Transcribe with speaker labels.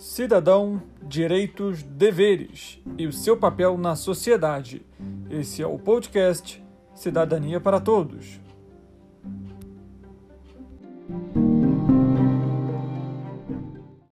Speaker 1: Cidadão, direitos, deveres e o seu papel na sociedade. Esse é o podcast Cidadania para Todos.